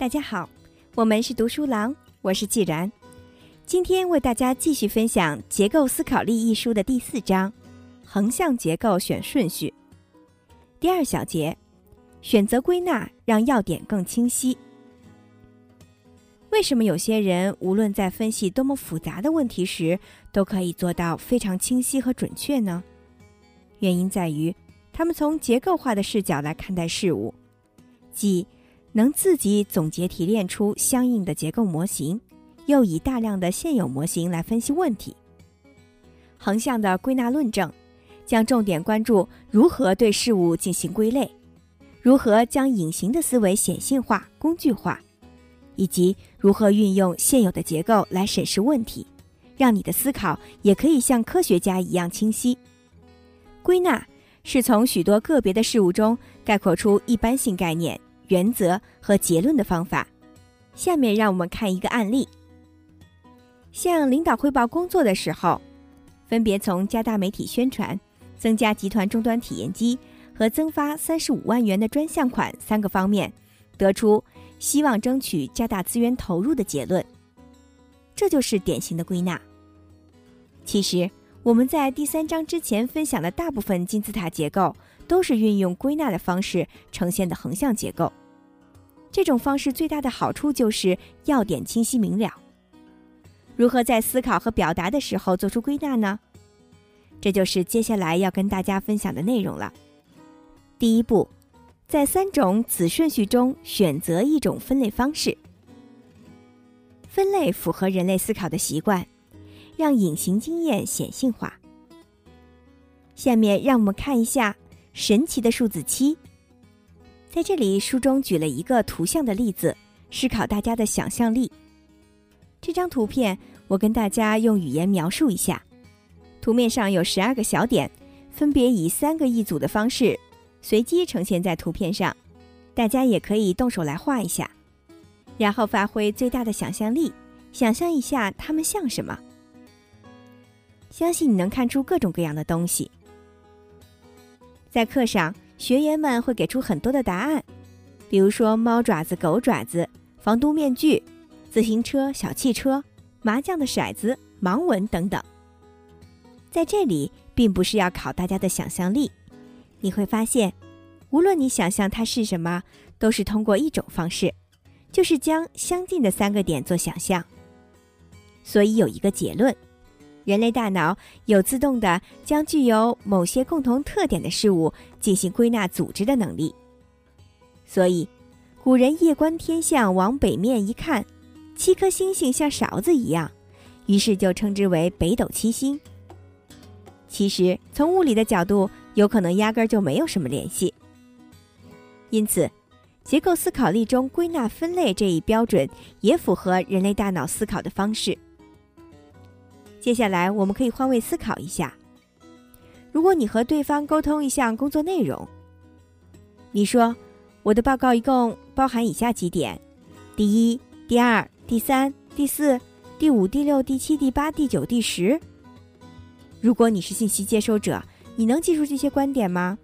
大家好，我们是读书郎，我是既然。今天为大家继续分享《结构思考力》一书的第四章——横向结构选顺序。第二小节，选择归纳，让要点更清晰。为什么有些人无论在分析多么复杂的问题时，都可以做到非常清晰和准确呢？原因在于，他们从结构化的视角来看待事物，即能自己总结提炼出相应的结构模型，又以大量的现有模型来分析问题。横向的归纳论证，将重点关注如何对事物进行归类，如何将隐形的思维显性化、工具化，以及如何运用现有的结构来审视问题，让你的思考也可以像科学家一样清晰。归纳是从许多个别的事物中概括出一般性概念。原则和结论的方法。下面让我们看一个案例：向领导汇报工作的时候，分别从加大媒体宣传、增加集团终端体验机和增发三十五万元的专项款三个方面，得出希望争取加大资源投入的结论。这就是典型的归纳。其实我们在第三章之前分享的大部分金字塔结构，都是运用归纳的方式呈现的横向结构。这种方式最大的好处就是要点清晰明了。如何在思考和表达的时候做出归纳呢？这就是接下来要跟大家分享的内容了。第一步，在三种子顺序中选择一种分类方式。分类符合人类思考的习惯，让隐形经验显性化。下面让我们看一下神奇的数字七。在这里，书中举了一个图像的例子，思考大家的想象力。这张图片，我跟大家用语言描述一下：图面上有十二个小点，分别以三个一组的方式随机呈现在图片上。大家也可以动手来画一下，然后发挥最大的想象力，想象一下它们像什么。相信你能看出各种各样的东西。在课上。学员们会给出很多的答案，比如说猫爪子、狗爪子、防毒面具、自行车、小汽车、麻将的骰子、盲文等等。在这里，并不是要考大家的想象力，你会发现，无论你想象它是什么，都是通过一种方式，就是将相近的三个点做想象。所以有一个结论。人类大脑有自动的将具有某些共同特点的事物进行归纳组织的能力，所以古人夜观天象，往北面一看，七颗星星像勺子一样，于是就称之为北斗七星。其实从物理的角度，有可能压根儿就没有什么联系。因此，结构思考力中归纳分类这一标准也符合人类大脑思考的方式。接下来，我们可以换位思考一下：如果你和对方沟通一项工作内容，你说我的报告一共包含以下几点：第一、第二、第三、第四、第五、第六、第七、第八、第九、第十。如果你是信息接收者，你能记住这些观点吗？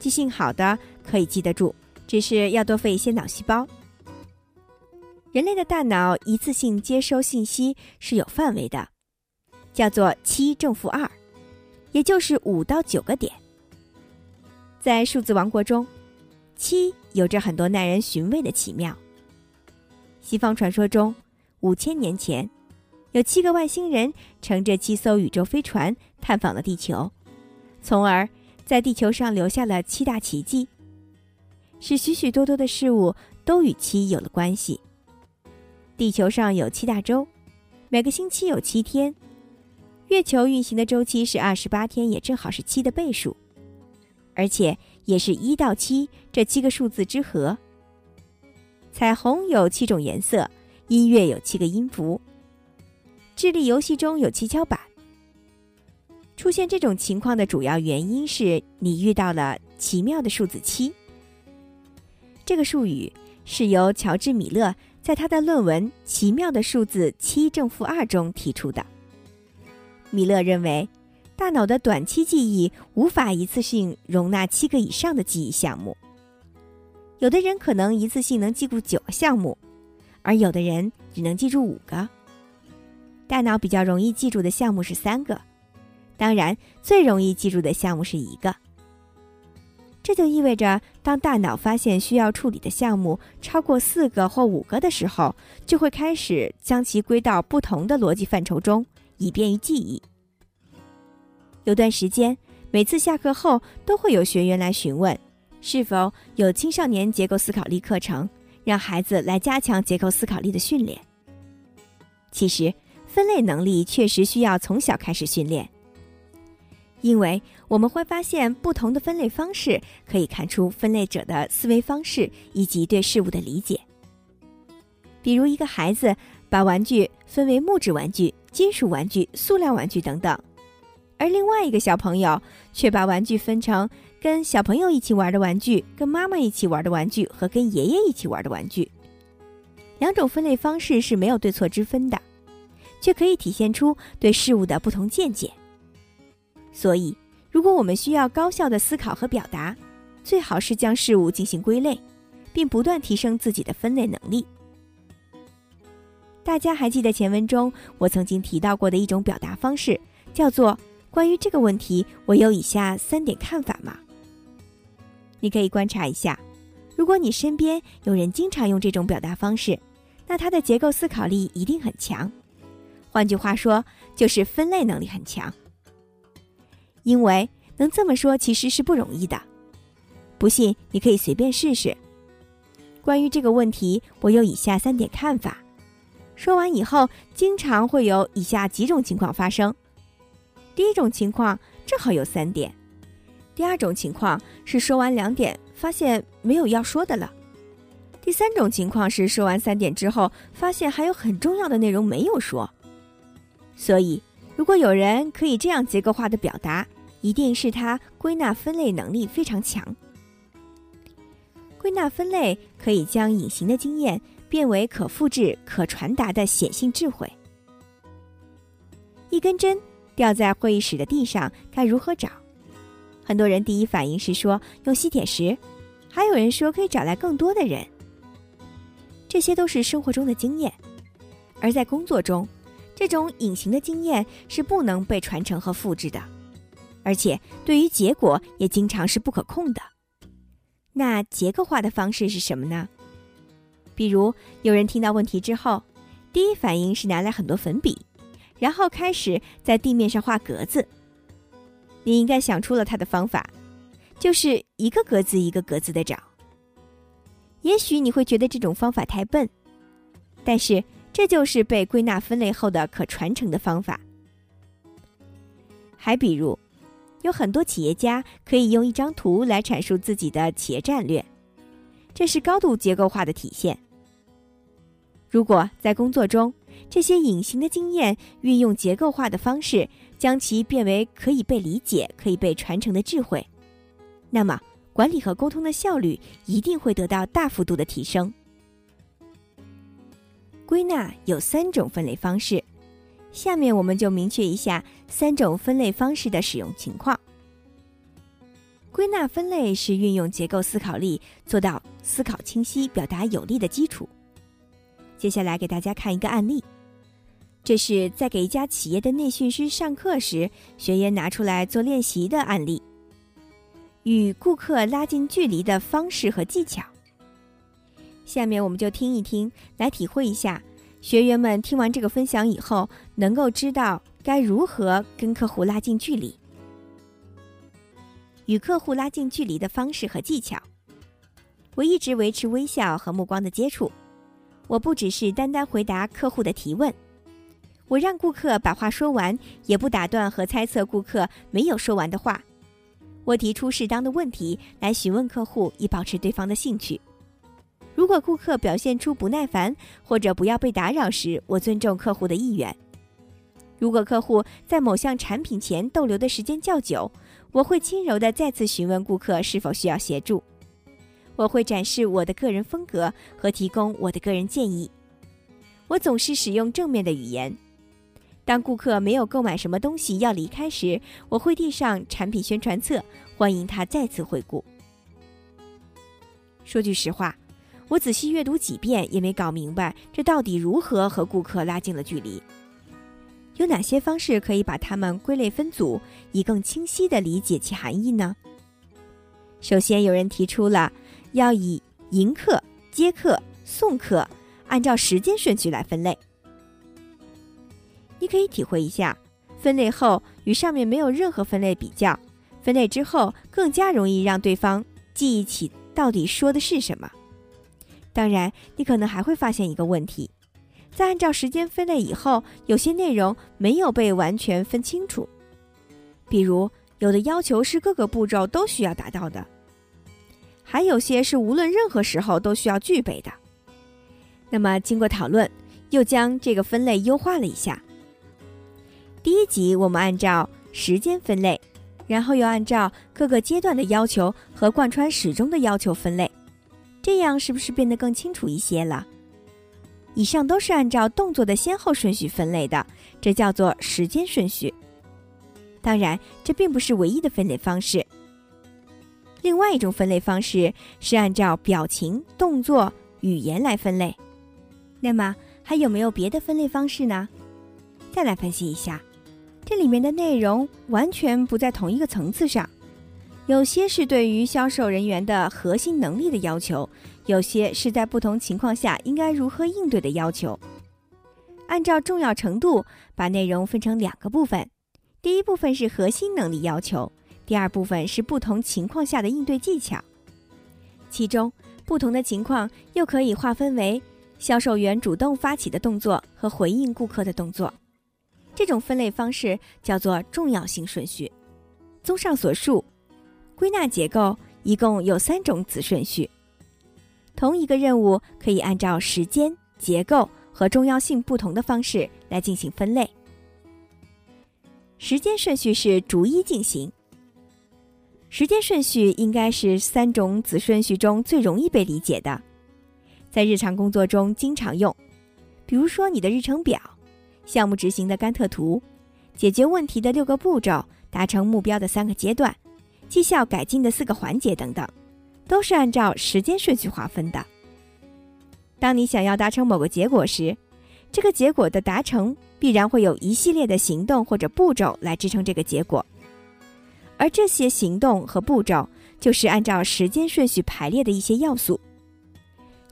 记性好的可以记得住，只是要多费一些脑细胞。人类的大脑一次性接收信息是有范围的。叫做七正负二，也就是五到九个点。在数字王国中，七有着很多耐人寻味的奇妙。西方传说中，五千年前，有七个外星人乘着七艘宇宙飞船探访了地球，从而在地球上留下了七大奇迹，使许许多多的事物都与七有了关系。地球上有七大洲，每个星期有七天。月球运行的周期是二十八天，也正好是七的倍数，而且也是一到七这七个数字之和。彩虹有七种颜色，音乐有七个音符，智力游戏中有七巧板。出现这种情况的主要原因是你遇到了奇妙的数字七。这个术语是由乔治·米勒在他的论文《奇妙的数字七正负二》中提出的。米勒认为，大脑的短期记忆无法一次性容纳七个以上的记忆项目。有的人可能一次性能记住九个项目，而有的人只能记住五个。大脑比较容易记住的项目是三个，当然最容易记住的项目是一个。这就意味着，当大脑发现需要处理的项目超过四个或五个的时候，就会开始将其归到不同的逻辑范畴中，以便于记忆。有段时间，每次下课后都会有学员来询问，是否有青少年结构思考力课程，让孩子来加强结构思考力的训练。其实，分类能力确实需要从小开始训练。因为我们会发现，不同的分类方式可以看出分类者的思维方式以及对事物的理解。比如，一个孩子把玩具分为木质玩具、金属玩具、塑料玩具等等，而另外一个小朋友却把玩具分成跟小朋友一起玩的玩具、跟妈妈一起玩的玩具和跟爷爷一起玩的玩具。两种分类方式是没有对错之分的，却可以体现出对事物的不同见解。所以，如果我们需要高效的思考和表达，最好是将事物进行归类，并不断提升自己的分类能力。大家还记得前文中我曾经提到过的一种表达方式，叫做“关于这个问题，我有以下三点看法”吗？你可以观察一下，如果你身边有人经常用这种表达方式，那他的结构思考力一定很强。换句话说，就是分类能力很强。因为能这么说其实是不容易的，不信你可以随便试试。关于这个问题，我有以下三点看法。说完以后，经常会有以下几种情况发生：第一种情况正好有三点；第二种情况是说完两点，发现没有要说的了；第三种情况是说完三点之后，发现还有很重要的内容没有说。所以，如果有人可以这样结构化的表达，一定是他归纳分类能力非常强。归纳分类可以将隐形的经验变为可复制、可传达的显性智慧。一根针掉在会议室的地上，该如何找？很多人第一反应是说用吸铁石，还有人说可以找来更多的人。这些都是生活中的经验，而在工作中，这种隐形的经验是不能被传承和复制的。而且，对于结果也经常是不可控的。那结构化的方式是什么呢？比如，有人听到问题之后，第一反应是拿来很多粉笔，然后开始在地面上画格子。你应该想出了他的方法，就是一个格子一个格子的找。也许你会觉得这种方法太笨，但是这就是被归纳分类后的可传承的方法。还比如。有很多企业家可以用一张图来阐述自己的企业战略，这是高度结构化的体现。如果在工作中，这些隐形的经验运用结构化的方式，将其变为可以被理解、可以被传承的智慧，那么管理和沟通的效率一定会得到大幅度的提升。归纳有三种分类方式。下面我们就明确一下三种分类方式的使用情况。归纳分类是运用结构思考力做到思考清晰、表达有力的基础。接下来给大家看一个案例，这是在给一家企业的内训师上课时，学员拿出来做练习的案例，与顾客拉近距离的方式和技巧。下面我们就听一听，来体会一下。学员们听完这个分享以后，能够知道该如何跟客户拉近距离。与客户拉近距离的方式和技巧，我一直维持微笑和目光的接触。我不只是单单回答客户的提问，我让顾客把话说完，也不打断和猜测顾客没有说完的话。我提出适当的问题来询问客户，以保持对方的兴趣。如果顾客表现出不耐烦或者不要被打扰时，我尊重客户的意愿。如果客户在某项产品前逗留的时间较久，我会轻柔地再次询问顾客是否需要协助。我会展示我的个人风格和提供我的个人建议。我总是使用正面的语言。当顾客没有购买什么东西要离开时，我会递上产品宣传册，欢迎他再次回顾。说句实话，我仔细阅读几遍也没搞明白这到底如何和顾客拉近了距离。有哪些方式可以把它们归类分组，以更清晰地理解其含义呢？首先，有人提出了要以迎客、接客、送客按照时间顺序来分类。你可以体会一下，分类后与上面没有任何分类比较，分类之后更加容易让对方记忆起到底说的是什么。当然，你可能还会发现一个问题。在按照时间分类以后，有些内容没有被完全分清楚。比如，有的要求是各个步骤都需要达到的，还有些是无论任何时候都需要具备的。那么，经过讨论，又将这个分类优化了一下。第一集我们按照时间分类，然后又按照各个阶段的要求和贯穿始终的要求分类，这样是不是变得更清楚一些了？以上都是按照动作的先后顺序分类的，这叫做时间顺序。当然，这并不是唯一的分类方式。另外一种分类方式是按照表情、动作、语言来分类。那么，还有没有别的分类方式呢？再来分析一下，这里面的内容完全不在同一个层次上。有些是对于销售人员的核心能力的要求，有些是在不同情况下应该如何应对的要求。按照重要程度，把内容分成两个部分：第一部分是核心能力要求，第二部分是不同情况下的应对技巧。其中不同的情况又可以划分为销售员主动发起的动作和回应顾客的动作。这种分类方式叫做重要性顺序。综上所述。归纳结构一共有三种子顺序。同一个任务可以按照时间、结构和重要性不同的方式来进行分类。时间顺序是逐一进行。时间顺序应该是三种子顺序中最容易被理解的，在日常工作中经常用。比如说你的日程表、项目执行的甘特图、解决问题的六个步骤、达成目标的三个阶段。绩效改进的四个环节等等，都是按照时间顺序划分的。当你想要达成某个结果时，这个结果的达成必然会有一系列的行动或者步骤来支撑这个结果，而这些行动和步骤就是按照时间顺序排列的一些要素。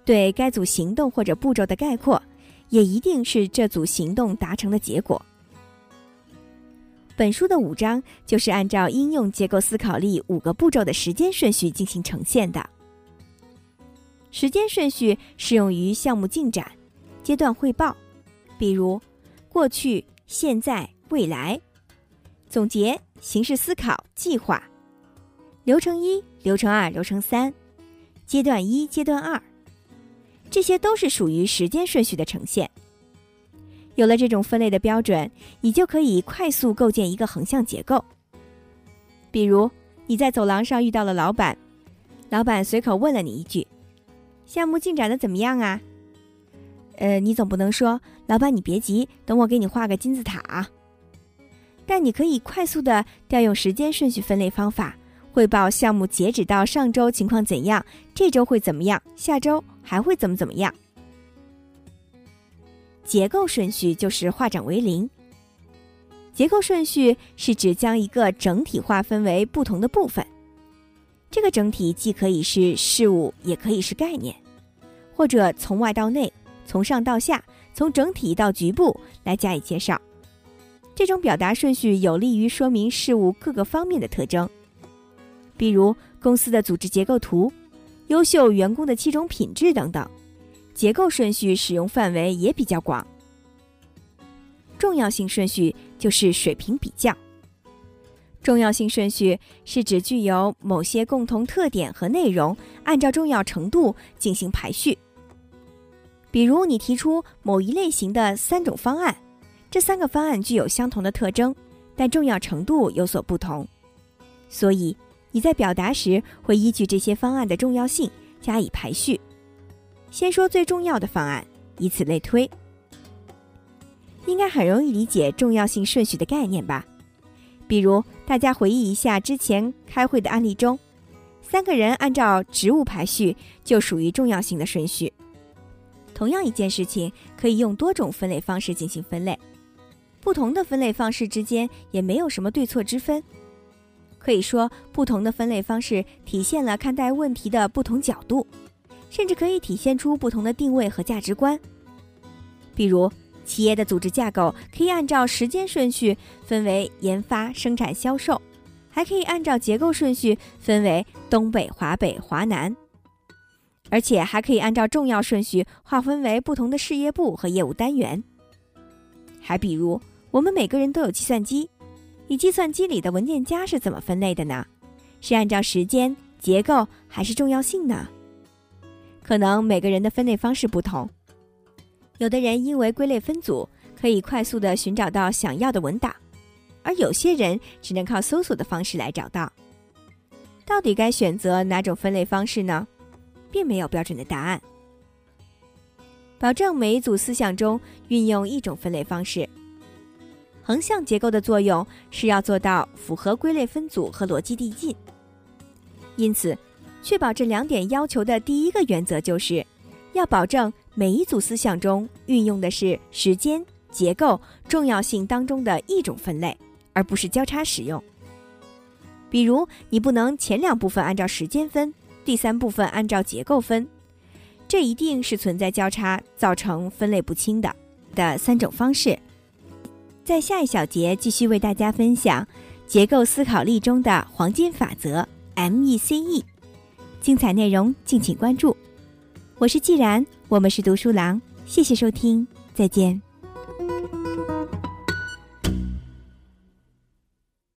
对该组行动或者步骤的概括，也一定是这组行动达成的结果。本书的五章就是按照应用结构思考力五个步骤的时间顺序进行呈现的。时间顺序适用于项目进展、阶段汇报，比如过去、现在、未来；总结、形式思考、计划；流程一、流程二、流程三；阶段一、阶段二，这些都是属于时间顺序的呈现。有了这种分类的标准，你就可以快速构建一个横向结构。比如，你在走廊上遇到了老板，老板随口问了你一句：“项目进展的怎么样啊？”呃，你总不能说：“老板，你别急，等我给你画个金字塔。”但你可以快速的调用时间顺序分类方法，汇报项目截止到上周情况怎样，这周会怎么样，下周还会怎么怎么样。结构顺序就是化整为零。结构顺序是指将一个整体划分为不同的部分，这个整体既可以是事物，也可以是概念，或者从外到内，从上到下，从整体到局部来加以介绍。这种表达顺序有利于说明事物各个方面的特征，比如公司的组织结构图、优秀员工的七种品质等等。结构顺序使用范围也比较广。重要性顺序就是水平比较。重要性顺序是指具有某些共同特点和内容，按照重要程度进行排序。比如，你提出某一类型的三种方案，这三个方案具有相同的特征，但重要程度有所不同，所以你在表达时会依据这些方案的重要性加以排序。先说最重要的方案，以此类推，应该很容易理解重要性顺序的概念吧？比如，大家回忆一下之前开会的案例中，三个人按照职务排序，就属于重要性的顺序。同样一件事情，可以用多种分类方式进行分类，不同的分类方式之间也没有什么对错之分。可以说，不同的分类方式体现了看待问题的不同角度，甚至可以体现出不同的定位和价值观。比如，企业的组织架构可以按照时间顺序分为研发、生产、销售。还可以按照结构顺序分为东北、华北、华南，而且还可以按照重要顺序划分为不同的事业部和业务单元。还比如，我们每个人都有计算机，你计算机里的文件夹是怎么分类的呢？是按照时间、结构还是重要性呢？可能每个人的分类方式不同，有的人因为归类分组，可以快速的寻找到想要的文档。而有些人只能靠搜索的方式来找到，到底该选择哪种分类方式呢？并没有标准的答案。保证每一组思想中运用一种分类方式。横向结构的作用是要做到符合归类分组和逻辑递进。因此，确保这两点要求的第一个原则就是，要保证每一组思想中运用的是时间、结构、重要性当中的一种分类。而不是交叉使用。比如，你不能前两部分按照时间分，第三部分按照结构分，这一定是存在交叉，造成分类不清的的三种方式。在下一小节继续为大家分享结构思考力中的黄金法则 MECE，精彩内容敬请关注。我是既然，我们是读书郎，谢谢收听，再见。